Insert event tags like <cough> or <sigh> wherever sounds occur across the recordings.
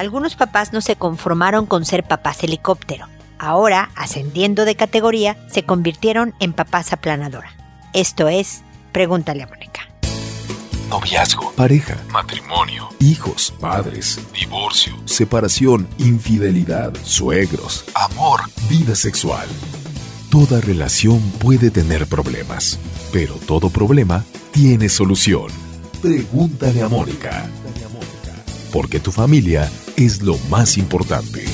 Algunos papás no se conformaron con ser papás helicóptero. Ahora, ascendiendo de categoría, se convirtieron en papás aplanadora. Esto es, pregúntale a Mónica. Noviazgo, pareja, matrimonio, hijos, padres, divorcio, separación, infidelidad, suegros, amor, vida sexual. Toda relación puede tener problemas, pero todo problema tiene solución. Pregúntale a Mónica. Porque tu familia es lo más importante.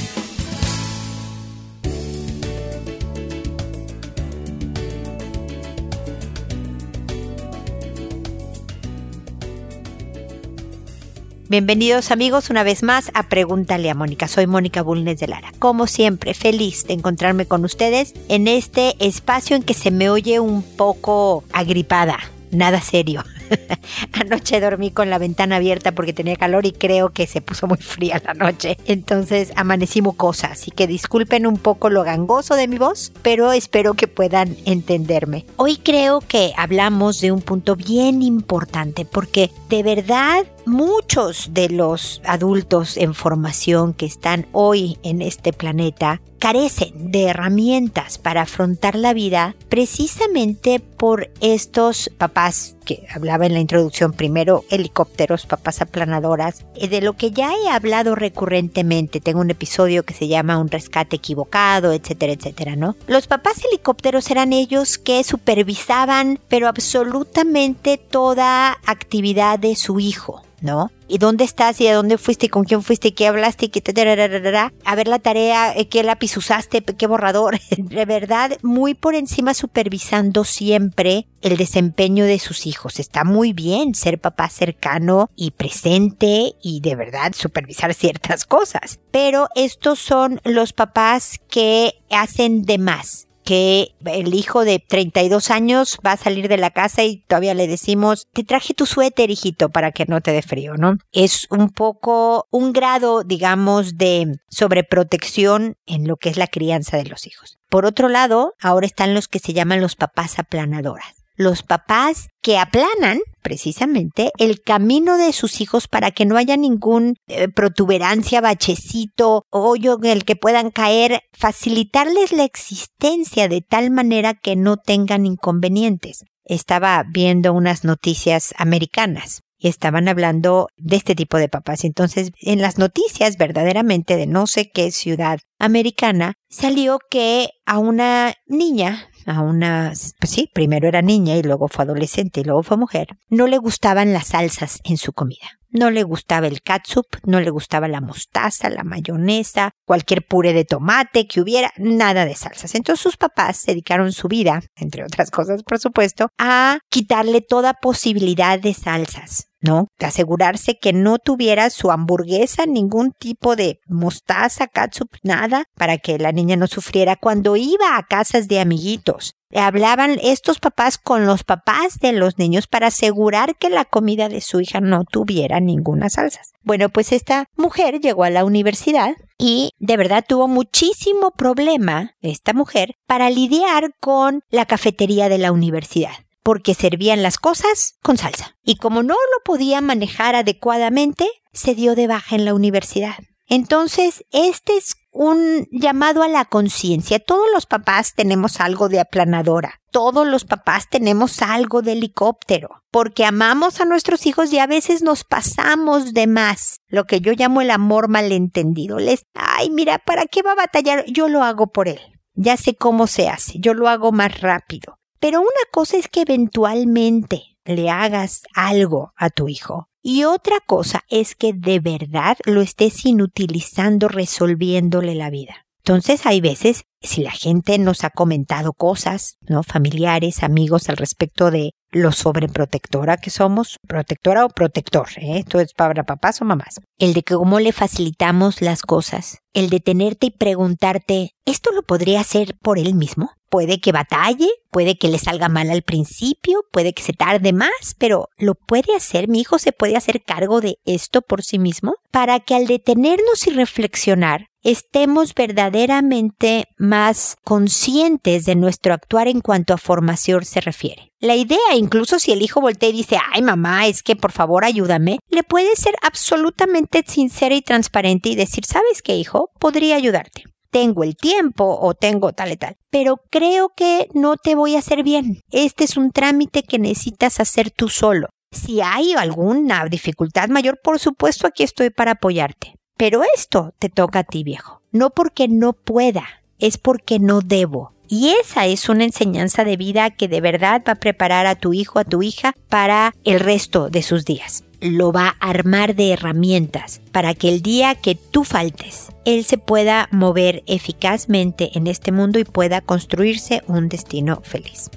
Bienvenidos amigos una vez más a Pregúntale a Mónica. Soy Mónica Bulnes de Lara. Como siempre, feliz de encontrarme con ustedes en este espacio en que se me oye un poco agripada. Nada serio. <laughs> Anoche dormí con la ventana abierta porque tenía calor y creo que se puso muy fría la noche. Entonces amanecí mucosa, así que disculpen un poco lo gangoso de mi voz, pero espero que puedan entenderme. Hoy creo que hablamos de un punto bien importante porque de verdad muchos de los adultos en formación que están hoy en este planeta carecen de herramientas para afrontar la vida precisamente por estos papás que en la introducción primero helicópteros, papás aplanadoras, de lo que ya he hablado recurrentemente. Tengo un episodio que se llama Un rescate equivocado, etcétera, etcétera, ¿no? Los papás helicópteros eran ellos que supervisaban pero absolutamente toda actividad de su hijo ¿no? ¿Y dónde estás? ¿Y a dónde fuiste? ¿Y con quién fuiste? ¿Y qué hablaste? ¿Y qué A ver la tarea, eh, qué lápiz usaste, qué borrador. <laughs> De verdad, muy por encima supervisando siempre el desempeño de sus hijos. Está muy bien ser papá cercano y presente y de verdad supervisar ciertas cosas. Pero estos son los papás que hacen de más que el hijo de 32 años va a salir de la casa y todavía le decimos, te traje tu suéter, hijito, para que no te dé frío, ¿no? Es un poco un grado, digamos, de sobreprotección en lo que es la crianza de los hijos. Por otro lado, ahora están los que se llaman los papás aplanadoras los papás que aplanan precisamente el camino de sus hijos para que no haya ningún eh, protuberancia, bachecito, hoyo en el que puedan caer, facilitarles la existencia de tal manera que no tengan inconvenientes. Estaba viendo unas noticias americanas y estaban hablando de este tipo de papás. Entonces, en las noticias verdaderamente de no sé qué ciudad americana, salió que a una niña a una, pues sí, primero era niña y luego fue adolescente y luego fue mujer, no le gustaban las salsas en su comida. No le gustaba el catsup, no le gustaba la mostaza, la mayonesa, cualquier puré de tomate que hubiera, nada de salsas. Entonces sus papás dedicaron su vida, entre otras cosas por supuesto, a quitarle toda posibilidad de salsas. ¿no? De asegurarse que no tuviera su hamburguesa ningún tipo de mostaza, catsup, nada, para que la niña no sufriera cuando iba a casas de amiguitos. Hablaban estos papás con los papás de los niños para asegurar que la comida de su hija no tuviera ninguna salsa. Bueno, pues esta mujer llegó a la universidad y de verdad tuvo muchísimo problema, esta mujer, para lidiar con la cafetería de la universidad porque servían las cosas con salsa. Y como no lo podía manejar adecuadamente, se dio de baja en la universidad. Entonces, este es un llamado a la conciencia. Todos los papás tenemos algo de aplanadora. Todos los papás tenemos algo de helicóptero. Porque amamos a nuestros hijos y a veces nos pasamos de más. Lo que yo llamo el amor malentendido. Les, ay, mira, ¿para qué va a batallar? Yo lo hago por él. Ya sé cómo se hace. Yo lo hago más rápido. Pero una cosa es que eventualmente le hagas algo a tu hijo. Y otra cosa es que de verdad lo estés inutilizando resolviéndole la vida. Entonces hay veces, si la gente nos ha comentado cosas, ¿no? Familiares, amigos al respecto de lo sobreprotectora que somos, protectora o protector, ¿eh? esto es para papás o mamás. El de cómo le facilitamos las cosas, el de tenerte y preguntarte, ¿esto lo podría hacer por él mismo? Puede que batalle, puede que le salga mal al principio, puede que se tarde más, pero ¿lo puede hacer? ¿Mi hijo se puede hacer cargo de esto por sí mismo? Para que al detenernos y reflexionar, estemos verdaderamente más conscientes de nuestro actuar en cuanto a formación se refiere. La idea, incluso si el hijo voltea y dice, ay mamá, es que por favor ayúdame, le puede ser absolutamente sincera y transparente y decir, ¿sabes qué hijo? Podría ayudarte tengo el tiempo o tengo tal y tal, pero creo que no te voy a hacer bien. Este es un trámite que necesitas hacer tú solo. Si hay alguna dificultad mayor, por supuesto aquí estoy para apoyarte. Pero esto te toca a ti, viejo. No porque no pueda, es porque no debo. Y esa es una enseñanza de vida que de verdad va a preparar a tu hijo, a tu hija, para el resto de sus días lo va a armar de herramientas para que el día que tú faltes, él se pueda mover eficazmente en este mundo y pueda construirse un destino feliz.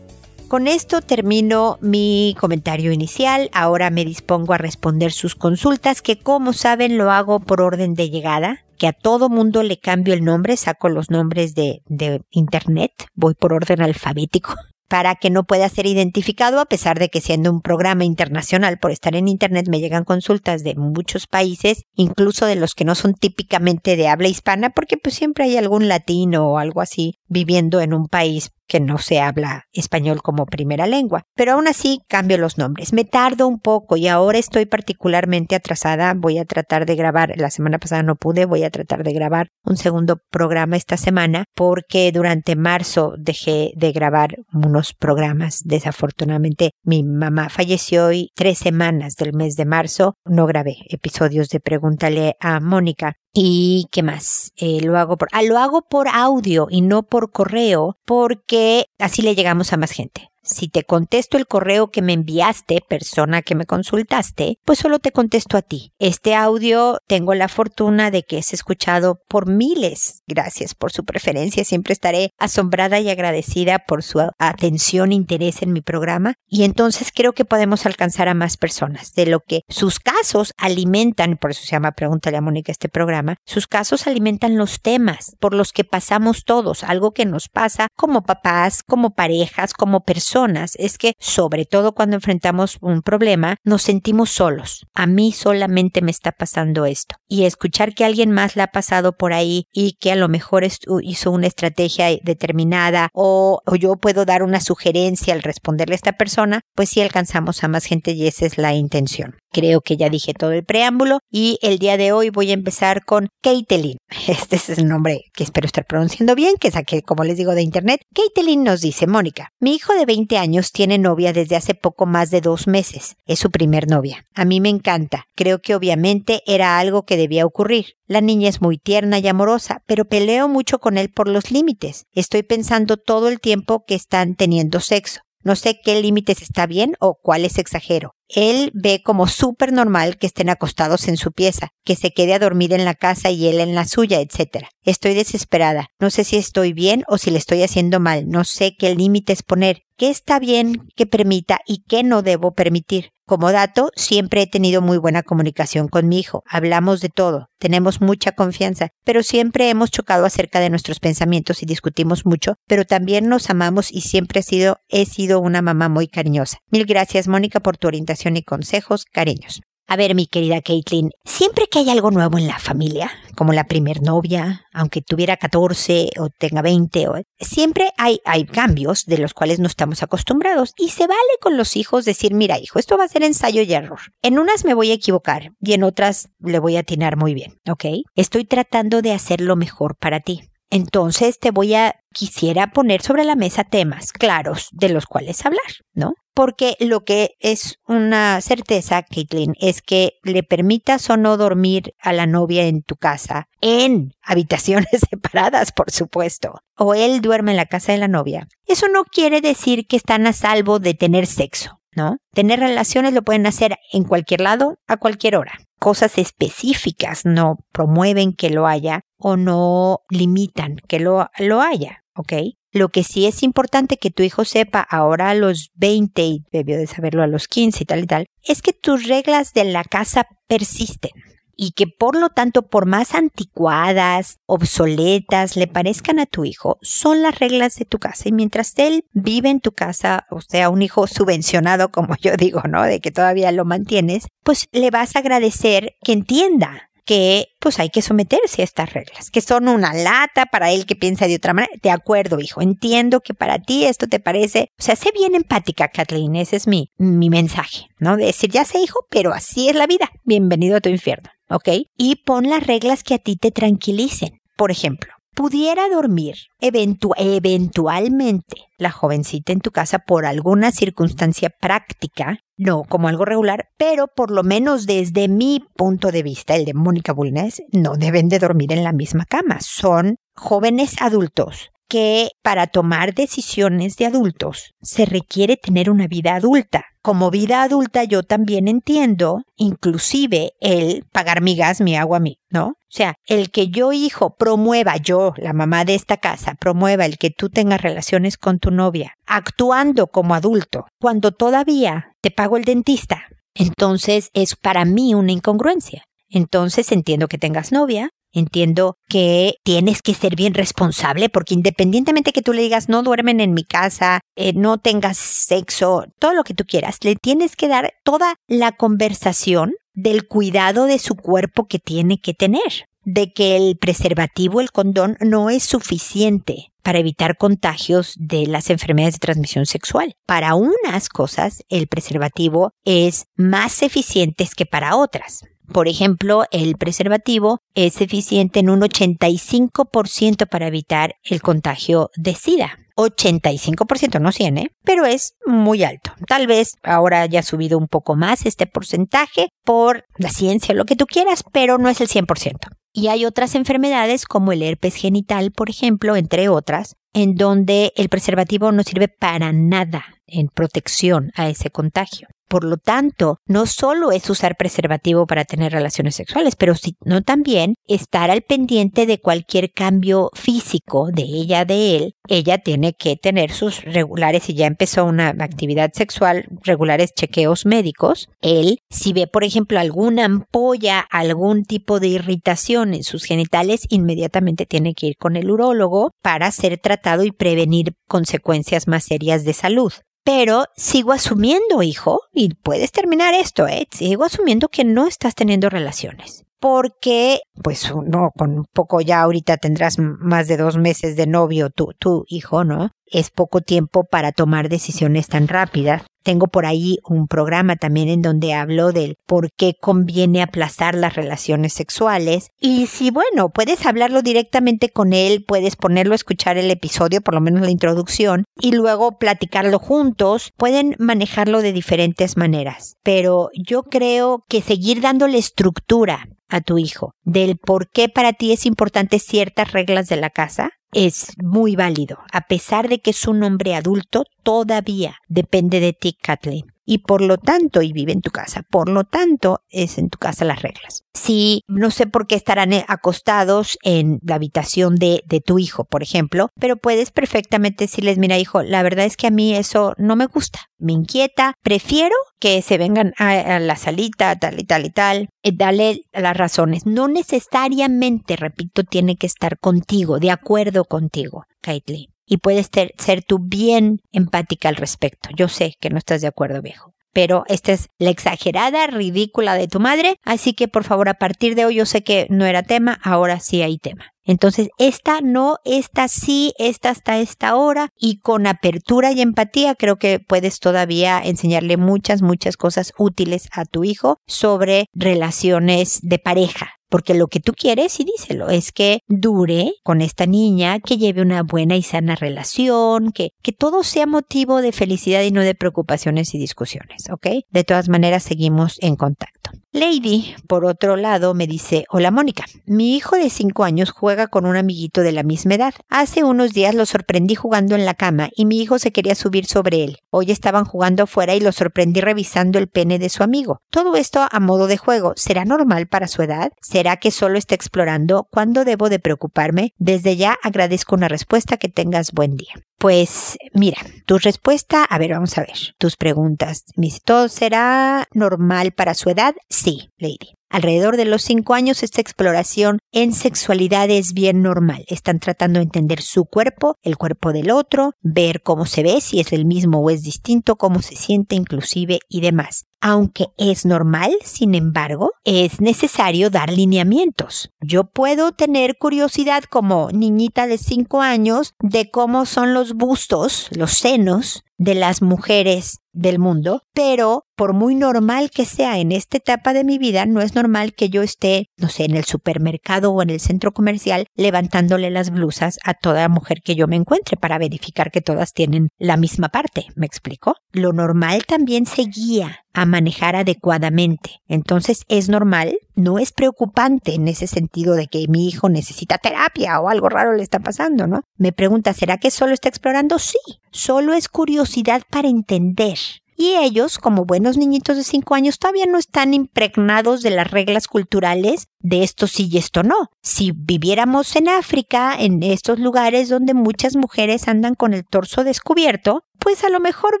Con esto termino mi comentario inicial. Ahora me dispongo a responder sus consultas, que como saben lo hago por orden de llegada que a todo mundo le cambio el nombre, saco los nombres de, de internet, voy por orden alfabético <laughs> para que no pueda ser identificado a pesar de que siendo un programa internacional por estar en Internet me llegan consultas de muchos países, incluso de los que no son típicamente de habla hispana, porque pues siempre hay algún latino o algo así viviendo en un país que no se habla español como primera lengua. Pero aún así cambio los nombres. Me tardo un poco y ahora estoy particularmente atrasada. Voy a tratar de grabar, la semana pasada no pude, voy a tratar de grabar un segundo programa esta semana porque durante marzo dejé de grabar unos programas. Desafortunadamente mi mamá falleció y tres semanas del mes de marzo no grabé episodios de Pregúntale a Mónica. ¿Y qué más? Eh, lo hago por, ah, lo hago por audio y no por correo porque así le llegamos a más gente. Si te contesto el correo que me enviaste, persona que me consultaste, pues solo te contesto a ti. Este audio tengo la fortuna de que es escuchado por miles. Gracias por su preferencia. Siempre estaré asombrada y agradecida por su atención e interés en mi programa. Y entonces creo que podemos alcanzar a más personas. De lo que sus casos alimentan, por eso se llama Pregúntale a Mónica este programa, sus casos alimentan los temas por los que pasamos todos, algo que nos pasa como papás, como parejas, como personas es que, sobre todo cuando enfrentamos un problema, nos sentimos solos. A mí solamente me está pasando esto. Y escuchar que alguien más la ha pasado por ahí y que a lo mejor hizo una estrategia determinada o, o yo puedo dar una sugerencia al responderle a esta persona, pues sí alcanzamos a más gente y esa es la intención. Creo que ya dije todo el preámbulo y el día de hoy voy a empezar con Caitlin. <laughs> Este es el nombre que espero estar pronunciando bien, que saqué, como les digo, de internet. Caitlin nos dice, Mónica, mi hijo de 20 años tiene novia desde hace poco más de dos meses. Es su primer novia. A mí me encanta. Creo que obviamente era algo que debía ocurrir. La niña es muy tierna y amorosa, pero peleo mucho con él por los límites. Estoy pensando todo el tiempo que están teniendo sexo. No sé qué límites está bien o cuáles exagero. Él ve como súper normal que estén acostados en su pieza, que se quede a dormir en la casa y él en la suya, etc. Estoy desesperada. No sé si estoy bien o si le estoy haciendo mal. No sé qué límites poner. ¿Qué está bien que permita y qué no debo permitir? Como dato, siempre he tenido muy buena comunicación con mi hijo. Hablamos de todo, tenemos mucha confianza, pero siempre hemos chocado acerca de nuestros pensamientos y discutimos mucho, pero también nos amamos y siempre he sido, he sido una mamá muy cariñosa. Mil gracias, Mónica, por tu orientación y consejos. Cariños. A ver, mi querida Caitlin, siempre que hay algo nuevo en la familia, como la primer novia, aunque tuviera 14 o tenga 20, o, siempre hay, hay cambios de los cuales no estamos acostumbrados y se vale con los hijos decir, mira hijo, esto va a ser ensayo y error. En unas me voy a equivocar y en otras le voy a atinar muy bien, ¿ok? Estoy tratando de hacer lo mejor para ti. Entonces te voy a, quisiera poner sobre la mesa temas claros de los cuales hablar, ¿no? Porque lo que es una certeza, Caitlin, es que le permitas o no dormir a la novia en tu casa, en habitaciones <laughs> separadas, por supuesto, o él duerme en la casa de la novia. Eso no quiere decir que están a salvo de tener sexo, ¿no? Tener relaciones lo pueden hacer en cualquier lado, a cualquier hora cosas específicas no promueven que lo haya o no limitan que lo, lo haya, ¿ok? Lo que sí es importante que tu hijo sepa ahora a los 20 y debió de saberlo a los 15 y tal y tal, es que tus reglas de la casa persisten y que por lo tanto, por más anticuadas, obsoletas le parezcan a tu hijo, son las reglas de tu casa. Y mientras él vive en tu casa, o sea, un hijo subvencionado, <laughs> como yo digo, ¿no? De que todavía lo mantienes, pues le vas a agradecer que entienda que pues hay que someterse a estas reglas, que son una lata para él que piensa de otra manera. De acuerdo, hijo, entiendo que para ti esto te parece, o sea, sé bien empática, Kathleen, ese es mi, mi mensaje, ¿no? De decir, ya sé, hijo, pero así es la vida. Bienvenido a tu infierno, ¿ok? Y pon las reglas que a ti te tranquilicen. Por ejemplo, pudiera dormir eventualmente la jovencita en tu casa por alguna circunstancia práctica, no como algo regular, pero por lo menos desde mi punto de vista, el de Mónica Bulnes, no deben de dormir en la misma cama. Son jóvenes adultos que para tomar decisiones de adultos se requiere tener una vida adulta. Como vida adulta yo también entiendo inclusive el pagar mi gas, mi agua, mi, ¿no? O sea, el que yo hijo promueva, yo, la mamá de esta casa, promueva el que tú tengas relaciones con tu novia, actuando como adulto, cuando todavía te pago el dentista, entonces es para mí una incongruencia. Entonces entiendo que tengas novia, Entiendo que tienes que ser bien responsable porque independientemente que tú le digas no duermen en mi casa, eh, no tengas sexo, todo lo que tú quieras, le tienes que dar toda la conversación del cuidado de su cuerpo que tiene que tener, de que el preservativo, el condón, no es suficiente para evitar contagios de las enfermedades de transmisión sexual. Para unas cosas, el preservativo es más eficiente que para otras. Por ejemplo, el preservativo es eficiente en un 85% para evitar el contagio de SIDA. 85%, no 100, ¿eh? pero es muy alto. Tal vez ahora haya subido un poco más este porcentaje por la ciencia, lo que tú quieras, pero no es el 100%. Y hay otras enfermedades como el herpes genital, por ejemplo, entre otras, en donde el preservativo no sirve para nada en protección a ese contagio. Por lo tanto, no solo es usar preservativo para tener relaciones sexuales, pero sino también estar al pendiente de cualquier cambio físico de ella, de él. Ella tiene que tener sus regulares, si ya empezó una actividad sexual, regulares chequeos médicos. Él, si ve, por ejemplo, alguna ampolla, algún tipo de irritación en sus genitales, inmediatamente tiene que ir con el urólogo para ser tratado y prevenir consecuencias más serias de salud pero sigo asumiendo, hijo, y puedes terminar esto, ¿eh? Sigo asumiendo que no estás teniendo relaciones. Porque, pues, no, con un poco ya ahorita tendrás más de dos meses de novio, tu, tu hijo, ¿no? Es poco tiempo para tomar decisiones tan rápidas. Tengo por ahí un programa también en donde hablo del por qué conviene aplazar las relaciones sexuales. Y si, bueno, puedes hablarlo directamente con él, puedes ponerlo a escuchar el episodio, por lo menos la introducción, y luego platicarlo juntos. Pueden manejarlo de diferentes maneras. Pero yo creo que seguir dándole estructura a tu hijo del por qué para ti es importante ciertas reglas de la casa es muy válido. A pesar de que es un hombre adulto, todavía depende de ti, Kathleen y por lo tanto, y vive en tu casa, por lo tanto, es en tu casa las reglas. Si no sé por qué estarán eh, acostados en la habitación de, de tu hijo, por ejemplo, pero puedes perfectamente decirles, mira hijo, la verdad es que a mí eso no me gusta, me inquieta, prefiero que se vengan a, la salita, tal y tal y tal, eh, dale las razones. No necesariamente, repito, tiene que estar contigo, de acuerdo contigo, Kaitlyn y puedes ser tú bien empática al respecto. Yo sé que no estás de acuerdo, viejo. Pero esta es la exagerada, ridícula de tu madre, así que por favor a partir de hoy yo sé que no era tema, ahora sí hay tema. Entonces, esta no, esta sí, esta hasta esta hora y con apertura y empatía creo que puedes todavía enseñarle muchas, muchas cosas útiles a tu hijo sobre relaciones de pareja, porque lo que tú quieres, y díselo, es que dure con esta niña, que lleve una buena y sana relación, que, que todo sea motivo de felicidad y no de preocupaciones y discusiones, ¿ok? De todas maneras, seguimos en contacto. Lady, por otro lado, me dice, hola Mónica, mi hijo de 5 años juega con un amiguito de la misma edad. Hace unos días lo sorprendí jugando en la cama y mi hijo se quería subir sobre él. Hoy estaban jugando afuera y lo sorprendí revisando el pene de su amigo. Todo esto a modo de juego. ¿Será normal para su edad? ¿Será que solo está explorando? ¿Cuándo debo de preocuparme? Desde ya agradezco una respuesta. Que tengas buen día. Pues mira, tu respuesta, a ver, vamos a ver, tus preguntas. ¿Todo será normal para su edad? Sí, Lady. Alrededor de los cinco años esta exploración en sexualidad es bien normal. Están tratando de entender su cuerpo, el cuerpo del otro, ver cómo se ve, si es el mismo o es distinto, cómo se siente inclusive y demás. Aunque es normal, sin embargo, es necesario dar lineamientos. Yo puedo tener curiosidad como niñita de 5 años de cómo son los bustos, los senos de las mujeres del mundo, pero por muy normal que sea en esta etapa de mi vida, no es normal que yo esté, no sé, en el supermercado o en el centro comercial levantándole las blusas a toda mujer que yo me encuentre para verificar que todas tienen la misma parte. ¿Me explico? Lo normal también se guía a manejar adecuadamente. Entonces es normal, no es preocupante en ese sentido de que mi hijo necesita terapia o algo raro le está pasando, ¿no? Me pregunta, ¿será que solo está explorando? Sí, solo es curiosidad para entender. Y ellos, como buenos niñitos de 5 años, todavía no están impregnados de las reglas culturales de esto sí y esto no. Si viviéramos en África, en estos lugares donde muchas mujeres andan con el torso descubierto, pues a lo mejor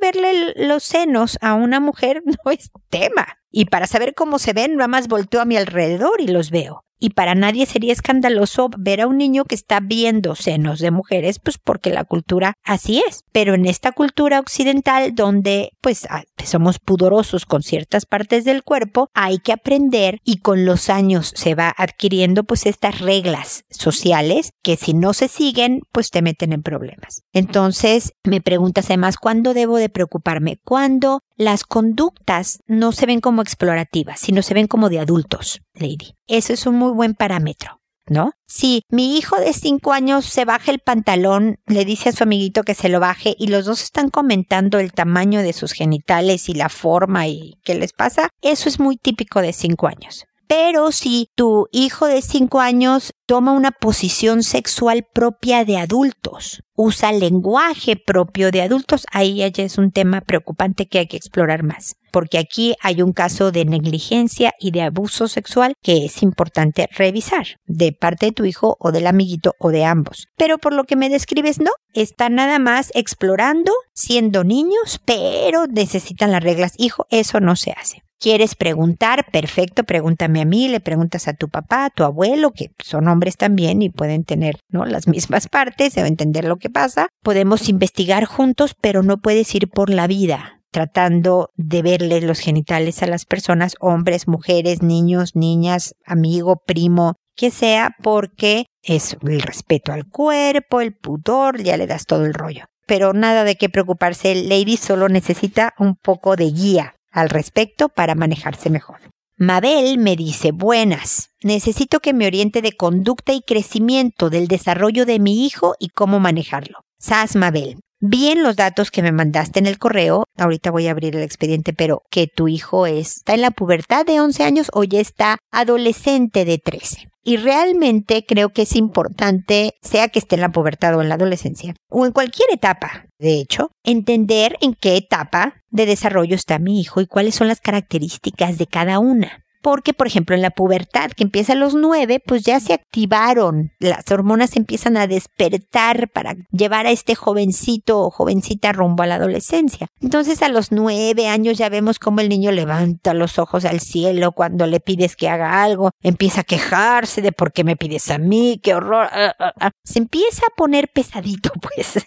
verle los senos a una mujer <laughs> no es tema. Y para saber cómo se ven, nada más volteo a mi alrededor y los veo y para nadie sería escandaloso ver a un niño que está viendo senos de mujeres, pues porque la cultura así es. Pero en esta cultura occidental, donde pues ah, somos pudorosos con ciertas partes del cuerpo, hay que aprender y con los años se va adquiriendo pues estas reglas sociales que si no se siguen, pues te meten en problemas. Entonces, me preguntas además, ¿cuándo debo de preocuparme? Cuando las conductas no se ven como explorativas, sino se ven como de adultos, Lady. Eso es un muy buen parámetro. ¿no? Si mi hijo de cinco años se baja el pantalón, le dice a su amiguito que se lo baje y los dos están comentando el tamaño de sus genitales y la forma y qué les pasa, eso es muy típico de cinco años. Pero si tu hijo de 5 años toma una posición sexual propia de adultos, usa lenguaje propio de adultos, ahí ya es un tema preocupante que hay que explorar más. Porque aquí hay un caso de negligencia y de abuso sexual que es importante revisar de parte de tu hijo o del amiguito o de ambos. Pero por lo que me describes, no, están nada más explorando, siendo niños, pero necesitan las reglas. Hijo, eso no se hace. ¿Quieres preguntar? Perfecto, pregúntame a mí, le preguntas a tu papá, a tu abuelo, que son hombres también y pueden tener ¿no? las mismas <laughs> partes o entender lo que pasa. Podemos investigar juntos, pero no puedes ir por la vida tratando de verle los genitales a las personas, hombres, mujeres, niños, niñas, amigo, primo, que sea, porque es el respeto al cuerpo, el pudor, ya le das todo el rollo. Pero nada de qué preocuparse, Lady solo necesita un poco de guía al respecto para manejarse mejor. Mabel me dice, buenas, necesito que me oriente de conducta y crecimiento del desarrollo de mi hijo y cómo manejarlo. Sas Mabel, bien los datos que me mandaste en el correo, ahorita voy a abrir el expediente, pero que tu hijo está en la pubertad de 11 años o ya está adolescente de 13. Y realmente creo que es importante, sea que esté en la pubertad o en la adolescencia, o en cualquier etapa, de hecho, entender en qué etapa de desarrollo está mi hijo y cuáles son las características de cada una porque, por ejemplo, en la pubertad, que empieza a los nueve, pues ya se activaron, las hormonas empiezan a despertar para llevar a este jovencito o jovencita rumbo a la adolescencia. Entonces, a los nueve años ya vemos cómo el niño levanta los ojos al cielo cuando le pides que haga algo, empieza a quejarse de por qué me pides a mí, qué horror. Ah, ah, ah. Se empieza a poner pesadito, <laughs> pues.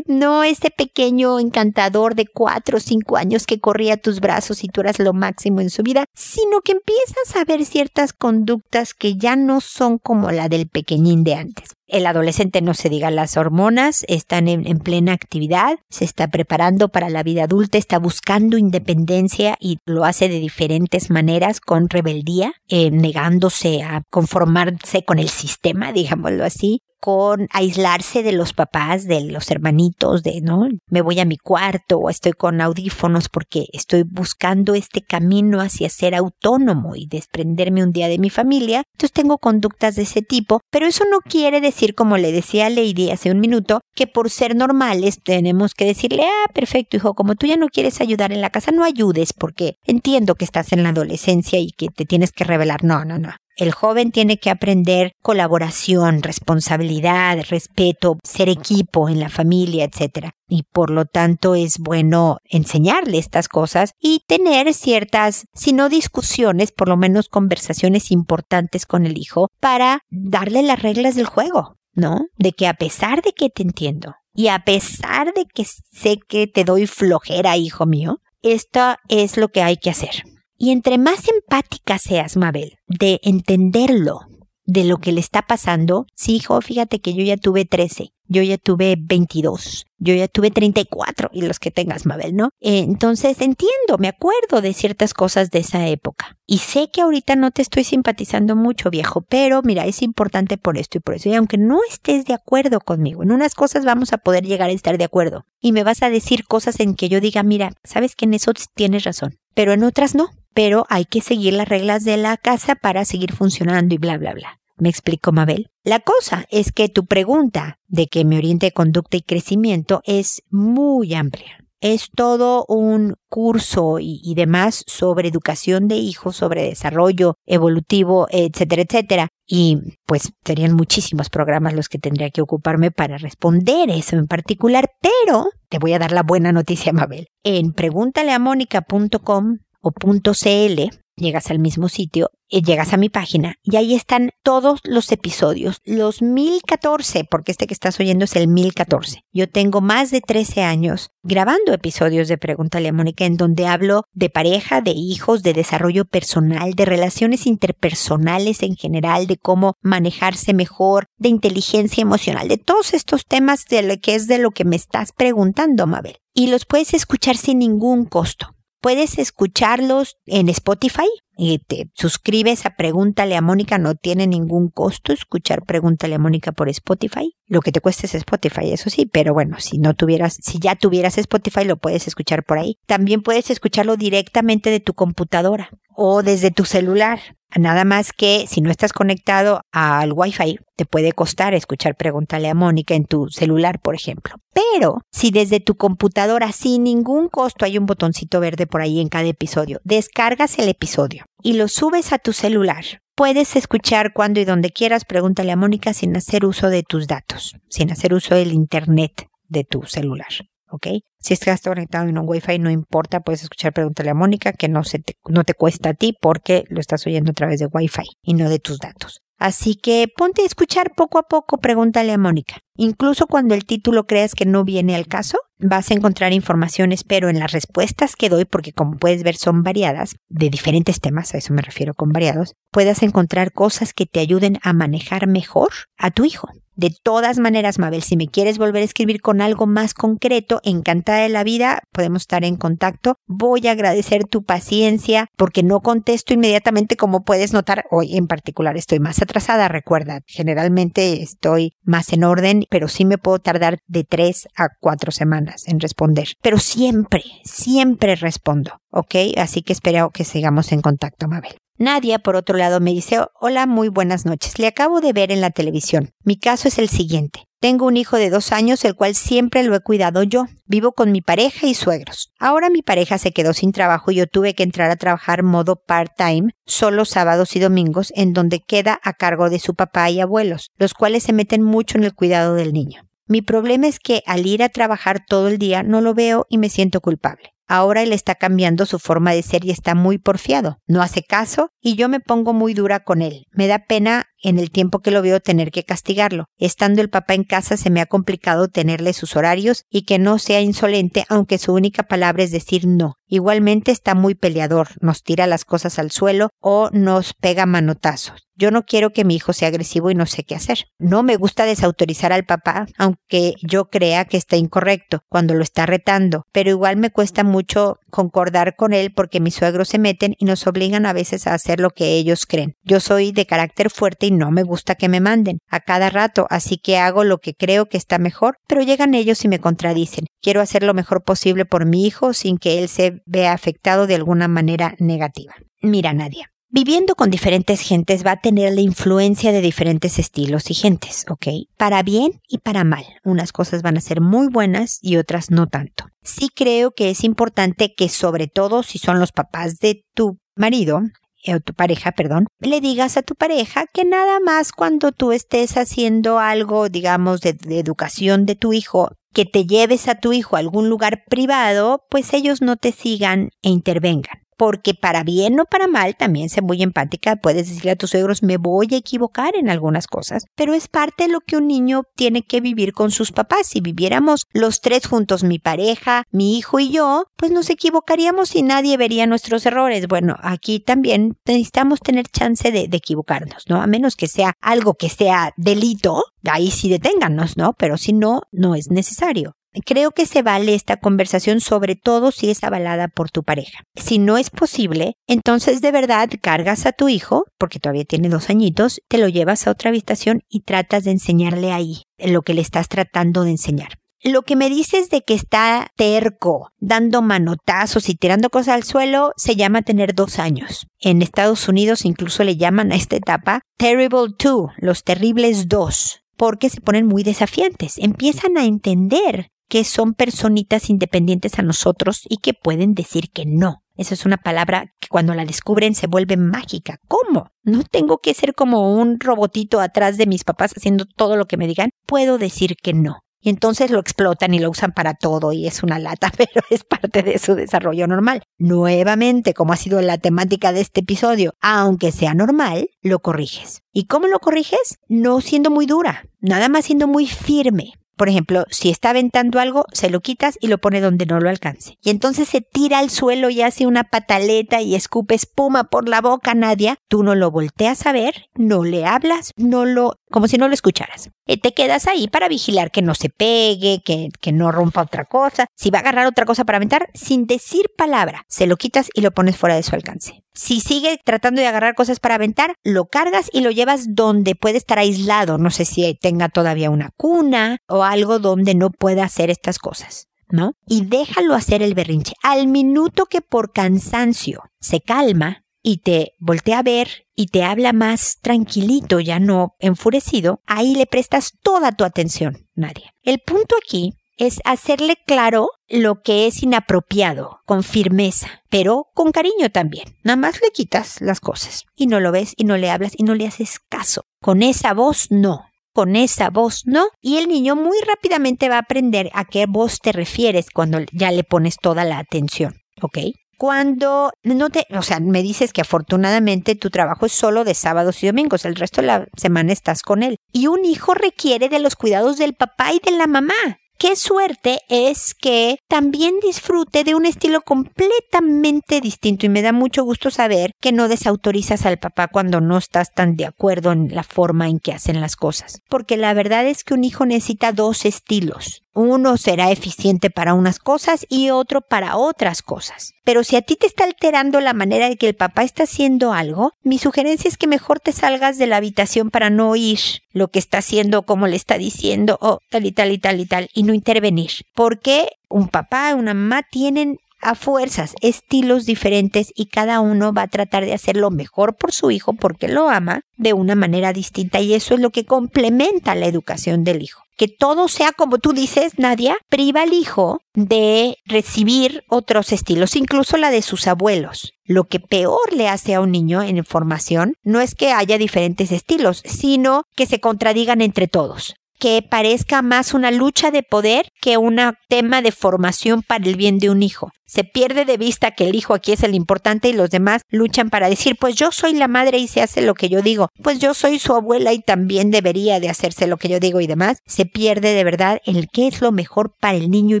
No ese pequeño encantador de cuatro o cinco años que corría a tus brazos y tú eras lo máximo en su vida, sino que empiezas a ver ciertas conductas que ya no son como la del pequeñín de antes. El adolescente no se diga, las hormonas están en, plena actividad, se está preparando para la vida adulta, está buscando independencia y lo hace de diferentes maneras con rebeldía, eh, negándose a conformarse con el sistema, digámoslo así, con aislarse de los papás, de los hermanitos, de, ¿no? Me voy a mi cuarto o estoy con audífonos porque estoy buscando este camino hacia ser autónomo y desprenderme un día de mi familia. Entonces tengo conductas de ese tipo, pero eso no quiere decir, como le decía Lady hace un minuto, que por ser normales tenemos que decirle, ah, perfecto, hijo, como tú ya no quieres ayudar en la casa, no ayudes porque entiendo que estás en la adolescencia y que te tienes que revelar. No, no, no. El joven tiene que aprender colaboración, responsabilidad, respeto, ser equipo en la familia, etc. Y por lo tanto es bueno enseñarle estas cosas y tener ciertas, si no discusiones, por lo menos conversaciones importantes con el hijo para darle las reglas del juego, ¿no? De que a pesar de que te entiendo y a pesar de que sé que te doy flojera, hijo mío, esto es lo que hay que hacer. Y entre más empática seas, Mabel, de entenderlo, de lo que le está pasando, sí, hijo, fíjate que yo ya tuve 13, yo ya tuve 22, yo ya tuve 34 y los que tengas, Mabel, ¿no? Eh, entonces entiendo, me acuerdo de ciertas cosas de esa época. Y sé que ahorita no te estoy simpatizando mucho, viejo, pero mira, es importante por esto y por eso. Y aunque no estés de acuerdo conmigo, en unas cosas vamos a poder llegar a estar de acuerdo. Y me vas a decir cosas en que yo diga, mira, sabes que en eso tienes razón, pero en otras no pero hay que seguir las reglas de la casa para seguir funcionando y bla, bla, bla. ¿Me explico, Mabel? La cosa es que tu pregunta de que me oriente conducta y crecimiento es muy amplia. Es todo un curso y, y, demás sobre educación de hijos, sobre desarrollo evolutivo, etcétera, etcétera. Y pues serían muchísimos programas los que tendría que ocuparme para responder eso en particular, pero te voy a dar la buena noticia, Mabel. En pregúntaleamónica.com o .cl, llegas al mismo sitio, y llegas a mi página y ahí están todos los episodios, los 1014, porque este que estás oyendo es el 1014. Yo tengo más de 13 años grabando episodios de Pregúntale a Mónica en donde hablo de pareja, de hijos, de desarrollo personal, de relaciones interpersonales en general, de cómo manejarse mejor, de inteligencia emocional, de todos estos temas de lo que es de lo que me estás preguntando, Mabel. Y los puedes escuchar sin ningún costo. Puedes escucharlos en Spotify y te suscribes a Pregúntale a Mónica. No tiene ningún costo escuchar Pregúntale a Mónica por Spotify. Lo que te cuesta es Spotify, eso sí, pero bueno, si no tuvieras, si ya tuvieras Spotify, lo puedes escuchar por ahí. También puedes escucharlo directamente de tu computadora o desde tu celular. Nada más que si no estás conectado al Wi-Fi, te puede costar escuchar Pregúntale a Mónica en tu celular, por ejemplo. Pero si desde tu computadora sin ningún costo hay un botoncito verde por ahí en cada episodio, descargas el episodio y lo subes a tu celular, puedes escuchar cuando y donde quieras Pregúntale a Mónica sin hacer uso de tus datos, sin hacer uso del Internet de tu celular. ¿Ok? Si estás conectado en un Wi-Fi, no importa, puedes escuchar Pregúntale a Mónica, que no, se te, no te cuesta a ti porque lo estás oyendo a través de Wi-Fi y no de tus datos. Así que ponte a escuchar poco a poco, pregúntale a Mónica. Incluso cuando el título creas que no viene al caso, vas a encontrar información, espero, en las respuestas que doy, porque como puedes ver son variadas, de diferentes temas, a eso me refiero con variados, puedas encontrar cosas que te ayuden a manejar mejor a tu hijo. De todas maneras, Mabel, si me quieres volver a escribir con algo más concreto, encantada de la vida, podemos estar en contacto. Voy a agradecer tu paciencia porque no contesto inmediatamente como puedes notar. Hoy en particular estoy más atrasada, recuerda, generalmente estoy más en orden, pero sí me puedo tardar de tres a cuatro semanas en responder. Pero siempre, siempre respondo, ¿ok? Así que espero que sigamos en contacto, Mabel. Nadia, por otro lado, me dice, hola, muy buenas noches. Le acabo de ver en la televisión. Mi caso es el siguiente. Tengo un hijo de dos años, el cual siempre lo he cuidado yo. Vivo con mi pareja y suegros. Ahora mi pareja se quedó sin trabajo y yo tuve que entrar a trabajar modo part-time, solo sábados y domingos, en donde queda a cargo de su papá y abuelos, los cuales se meten mucho en el cuidado del niño. Mi problema es que al ir a trabajar todo el día no lo veo y me siento culpable. Ahora él está cambiando su forma de ser y está muy porfiado. No hace caso y yo me pongo muy dura con él. Me da pena en el tiempo que lo veo tener que castigarlo. Estando el papá en casa se me ha complicado tenerle sus horarios y que no sea insolente aunque su única palabra es decir no. Igualmente está muy peleador, nos tira las cosas al suelo o nos pega manotazos. Yo no quiero que mi hijo sea agresivo y no sé qué hacer. No me gusta desautorizar al papá, aunque yo crea que está incorrecto cuando lo está retando, pero igual me cuesta mucho concordar con él porque mis suegros se meten y nos obligan a veces a hacer lo que ellos creen. Yo soy de carácter fuerte y no me gusta que me manden a cada rato, así que hago lo que creo que está mejor, pero llegan ellos y me contradicen. Quiero hacer lo mejor posible por mi hijo sin que él se vea afectado de alguna manera negativa. Mira, Nadia, Viviendo con diferentes gentes va a tener la influencia de diferentes estilos y gentes, ¿ok? Para bien y para mal. Unas cosas van a ser muy buenas y otras no tanto. Sí creo que es importante que sobre todo si son los papás de tu marido, eh, o tu pareja, perdón, le digas a tu pareja que nada más cuando tú estés haciendo algo, digamos, de, de educación de tu hijo, que te lleves a tu hijo a algún lugar privado, pues ellos no te sigan e intervengan porque para bien o para mal, también sé muy empática, puedes decirle a tus suegros, me voy a equivocar en algunas cosas, pero es parte de lo que un niño tiene que vivir con sus papás. Si viviéramos los tres juntos, mi pareja, mi hijo y yo, pues nos equivocaríamos y nadie vería nuestros errores. Bueno, aquí también necesitamos tener chance de, de equivocarnos, ¿no? A menos que sea algo que sea delito, ahí sí deténganos, ¿no? Pero si no, no es necesario. Creo que se vale esta conversación sobre todo si es avalada por tu pareja. Si no es posible, entonces de verdad cargas a tu hijo, porque todavía tiene dos añitos, te lo llevas a otra habitación y tratas de enseñarle ahí lo que le estás tratando de enseñar. Lo que me dices de que está terco, dando manotazos y tirando cosas al suelo, se llama tener dos años. En Estados Unidos incluso le llaman a esta etapa Terrible Two, los terribles dos porque se ponen muy desafiantes, empiezan a entender que son personitas independientes a nosotros y que pueden decir que no. Esa es una palabra que cuando la descubren se vuelve mágica. ¿Cómo? No tengo que ser como un robotito atrás de mis papás haciendo todo lo que me digan. Puedo decir que no. Y entonces lo explotan y lo usan para todo y es una lata, <laughs> pero es parte de su desarrollo normal. Nuevamente, como ha sido la temática de este episodio, aunque sea normal, lo corriges. ¿Y cómo lo corriges? No siendo muy dura, nada más siendo muy firme. Por ejemplo, si está aventando algo, se lo quitas y lo pone donde no lo alcance. Y entonces se tira al suelo y hace una pataleta y escupe espuma por la boca, Nadia. Tú no lo volteas a ver, no le hablas, no lo, como si no lo escucharas. Y te quedas ahí para vigilar que no se pegue, que, que no rompa otra cosa. Si va a agarrar otra cosa para aventar, sin decir palabra, se lo quitas y lo pones fuera de su alcance. Si sigue tratando de agarrar cosas para aventar, lo cargas y lo llevas donde puede estar aislado. No sé si tenga todavía una cuna o algo donde no pueda hacer estas cosas. ¿No? Y déjalo hacer el berrinche. Al minuto que por cansancio se calma y te voltea a ver y te habla más tranquilito, ya no enfurecido, ahí le prestas toda tu atención, Nadia. El punto aquí es hacerle claro lo que es inapropiado, con firmeza, pero con cariño también. Nada más le quitas las cosas y no lo ves y no le hablas y no le haces caso. Con esa voz no. Con esa voz no. Y el niño muy rápidamente va a aprender a qué voz te refieres cuando ya le pones toda la atención. ¿Ok? Cuando no te, o sea, me dices que afortunadamente tu trabajo es solo de sábados y domingos, el resto de la semana estás con él. Y un hijo requiere de los cuidados del papá y de la mamá. Qué suerte es que también disfrute de un estilo completamente distinto y me da mucho gusto saber que no desautorizas al papá cuando no estás tan de acuerdo en la forma en que hacen las cosas. Porque la verdad es que un hijo necesita dos estilos. Uno será eficiente para unas cosas y otro para otras cosas. Pero si a ti te está alterando la manera de que el papá está haciendo algo, mi sugerencia es que mejor te salgas de la habitación para no oír lo que está haciendo, como le está diciendo, o tal y tal y tal y tal, y no intervenir. Porque un papá una mamá tienen a fuerzas estilos diferentes y cada uno va a tratar de hacer lo mejor por su hijo porque lo ama de una manera distinta y eso es lo que complementa la educación del hijo que todo sea como tú dices, Nadia, priva al hijo de recibir otros estilos, incluso la de sus abuelos. Lo que peor le hace a un niño en formación no es que haya diferentes estilos, sino que se contradigan entre todos que parezca más una lucha de poder que un tema de formación para el bien de un hijo. Se pierde de vista que el hijo aquí es el importante y los demás luchan para decir, pues yo soy la madre y se hace lo que yo digo, pues yo soy su abuela y también debería de hacerse lo que yo digo y demás. Se pierde de verdad el qué es lo mejor para el niño y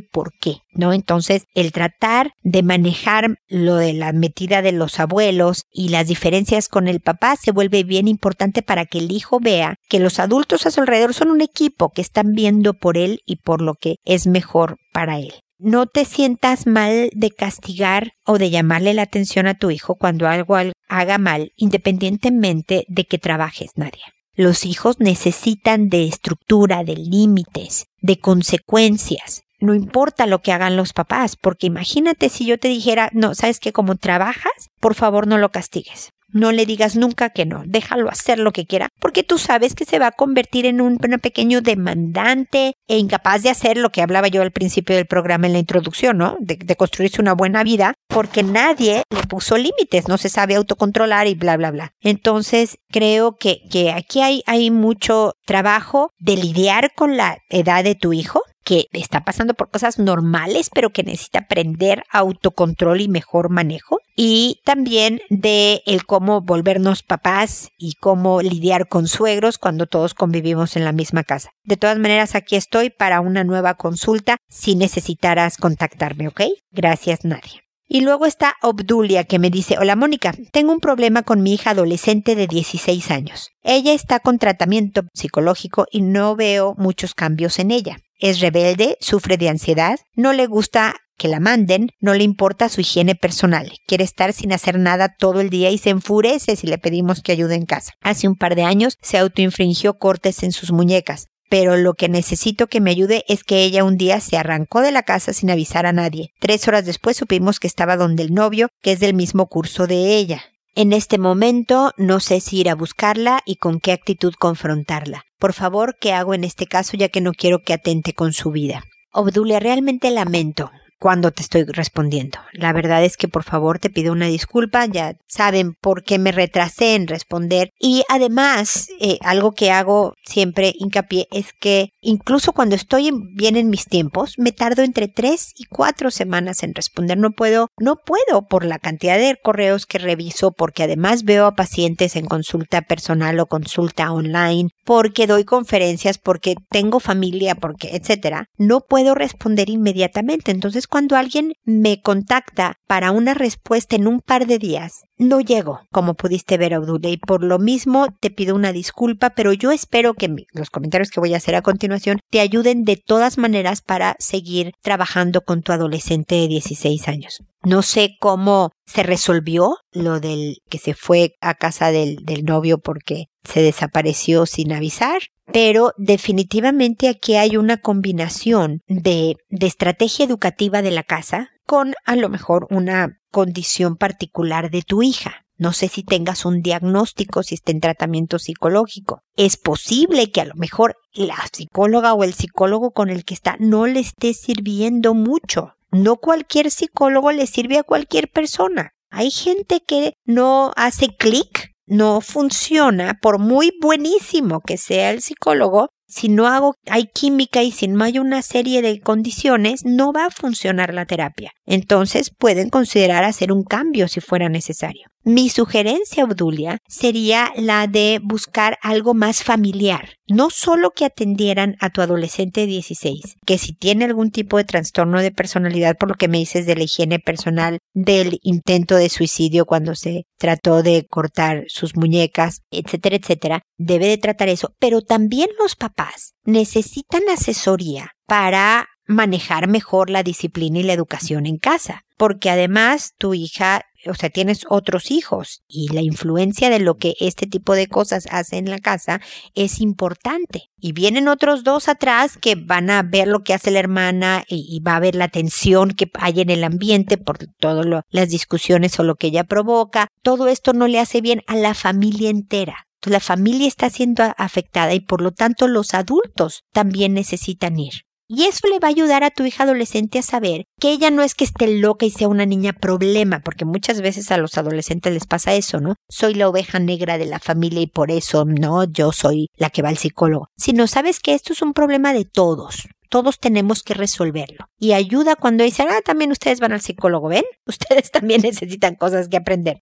por qué, ¿no? Entonces, el tratar de manejar lo de la metida de los abuelos y las diferencias con el papá se vuelve bien importante para que el hijo vea que los adultos a su alrededor son un equipo que están viendo por él y por lo que es mejor para él. No te sientas mal de castigar o de llamarle la atención a tu hijo cuando algo haga mal, independientemente de que trabajes, Nadia. Los hijos necesitan de estructura, de límites, de consecuencias. No importa lo que hagan los papás, porque imagínate si yo te dijera, no, sabes que como trabajas, por favor no lo castigues. No le digas nunca que no, déjalo hacer lo que quiera, porque tú sabes que se va a convertir en un, pequeño demandante e incapaz de hacer lo que hablaba yo al principio del programa en la introducción, ¿no? De, construirse una buena vida porque nadie le puso límites, no se sabe autocontrolar y bla, bla, bla. Entonces, creo que, que aquí hay, hay mucho trabajo de lidiar con la edad de tu hijo, que está pasando por cosas normales, pero que necesita aprender autocontrol y mejor manejo. Y también de el cómo volvernos papás y cómo lidiar con suegros cuando todos convivimos en la misma casa. De todas maneras, aquí estoy para una nueva consulta si necesitaras contactarme, ¿ok? Gracias, Nadia. Y luego está Obdulia que me dice, hola Mónica, tengo un problema con mi hija adolescente de 16 años. Ella está con tratamiento psicológico y no veo muchos cambios en ella. Es rebelde, sufre de ansiedad, no le gusta que la manden, no le importa su higiene personal, quiere estar sin hacer nada todo el día y se enfurece si le pedimos que ayude en casa. Hace un par de años se autoinfringió cortes en sus muñecas pero lo que necesito que me ayude es que ella un día se arrancó de la casa sin avisar a nadie. Tres horas después supimos que estaba donde el novio, que es del mismo curso de ella. En este momento no sé si ir a buscarla y con qué actitud confrontarla. Por favor, ¿qué hago en este caso ya que no quiero que atente con su vida? Obdulia, realmente lamento cuando te estoy respondiendo. La verdad es que por favor te pido una disculpa, ya saben por qué me retrasé en responder y además eh, algo que hago siempre hincapié es que incluso cuando estoy bien en mis tiempos me tardo entre tres y cuatro semanas en responder. No puedo, no puedo por la cantidad de correos que reviso porque además veo a pacientes en consulta personal o consulta online porque doy conferencias porque tengo familia porque etcétera. No puedo responder inmediatamente. Entonces cuando alguien me contacta para una respuesta en un par de días, no llego, como pudiste ver, Abdullah, y por lo mismo te pido una disculpa, pero yo espero que los comentarios que voy a hacer a continuación te ayuden de todas maneras para seguir trabajando con tu adolescente de 16 años. No sé cómo se resolvió lo del que se fue a casa del, del novio porque se desapareció sin avisar pero definitivamente aquí hay una combinación de, estrategia educativa de la casa con a lo mejor una condición particular de tu hija. No sé si tengas un diagnóstico, si está en tratamiento psicológico. Es posible que a lo mejor la psicóloga o el psicólogo con el que está no le esté sirviendo mucho. No cualquier psicólogo le sirve a cualquier persona. Hay gente que no hace clic no funciona, por muy buenísimo que sea el psicólogo, si no hago, hay química y si no hay una serie de condiciones, no va a funcionar la terapia. Entonces pueden considerar hacer un cambio si fuera necesario. Mi sugerencia, Obdulia, sería la de buscar algo más familiar. No solo que atendieran a tu adolescente de 16, que si tiene algún tipo de trastorno de personalidad, por lo que me dices de la higiene personal, del intento de suicidio cuando se trató de cortar sus muñecas, etcétera, etcétera, debe de tratar eso. Pero también los papás necesitan asesoría para manejar mejor la disciplina y la educación en casa, porque además tu hija o sea, tienes otros hijos y la influencia de lo que este tipo de cosas hace en la casa es importante. Y vienen otros dos atrás que van a ver lo que hace la hermana y, va a ver la tensión que hay en el ambiente por todas las discusiones o lo que ella provoca. Todo esto no le hace bien a la familia entera. La familia está siendo afectada y por lo tanto los adultos también necesitan ir. Y eso le va a ayudar a tu hija adolescente a saber que ella no es que esté loca y sea una niña problema, porque muchas veces a los adolescentes les pasa eso, ¿no? Soy la oveja negra de la familia y por eso, no, yo soy la que va al psicólogo. Sino sabes que esto es un problema de todos. Todos tenemos que resolverlo. Y ayuda cuando dicen, ah, también ustedes van al psicólogo, ¿ven? <laughs> Ustedes también necesitan cosas que aprender.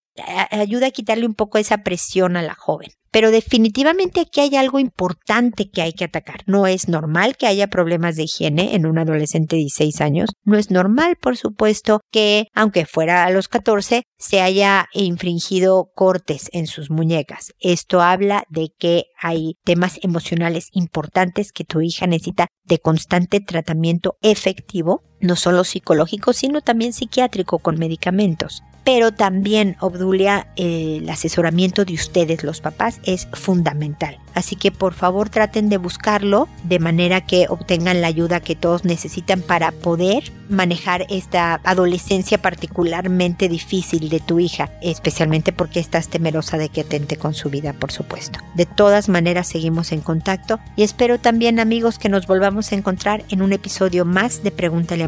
Ayuda a quitarle un poco esa presión a la joven. Pero definitivamente aquí hay algo importante que hay que atacar. No es normal que haya problemas de higiene en un adolescente de 16 años. No es normal, por supuesto, que, aunque fuera a los 14, se haya infringido cortes en sus muñecas. Esto habla de que hay temas emocionales importantes que tu hija necesita de constante tratamiento efectivo, no solo psicológico, sino también psiquiátrico con medicamentos pero también, Obdulia, el asesoramiento de ustedes, los papás, es fundamental. Así que por favor traten de buscarlo de manera que obtengan la ayuda que todos necesitan para poder manejar esta adolescencia particularmente difícil de tu hija, especialmente porque estás temerosa de que atente con su vida, por supuesto. De todas maneras, seguimos en contacto y espero también, amigos, que nos volvamos a encontrar en un episodio más de Pregúntale a